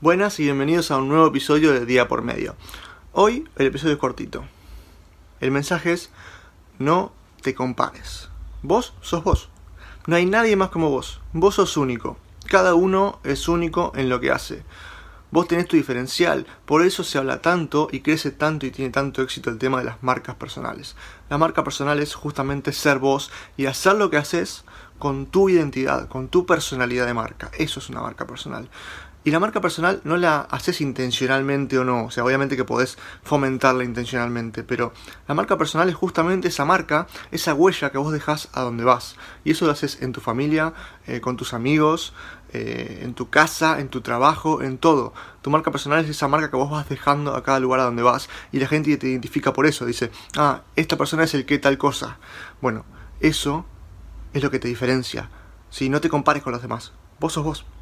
Buenas y bienvenidos a un nuevo episodio de Día por Medio. Hoy el episodio es cortito. El mensaje es, no te compares. Vos sos vos. No hay nadie más como vos. Vos sos único. Cada uno es único en lo que hace. Vos tenés tu diferencial, por eso se habla tanto y crece tanto y tiene tanto éxito el tema de las marcas personales. La marca personal es justamente ser vos y hacer lo que haces con tu identidad, con tu personalidad de marca. Eso es una marca personal. Y la marca personal no la haces intencionalmente o no, o sea, obviamente que podés fomentarla intencionalmente, pero la marca personal es justamente esa marca, esa huella que vos dejás a donde vas. Y eso lo haces en tu familia, eh, con tus amigos, eh, en tu casa, en tu trabajo, en todo. Tu marca personal es esa marca que vos vas dejando a cada lugar a donde vas y la gente te identifica por eso. Dice, ah, esta persona es el que tal cosa. Bueno, eso es lo que te diferencia. Si no te compares con los demás, vos sos vos.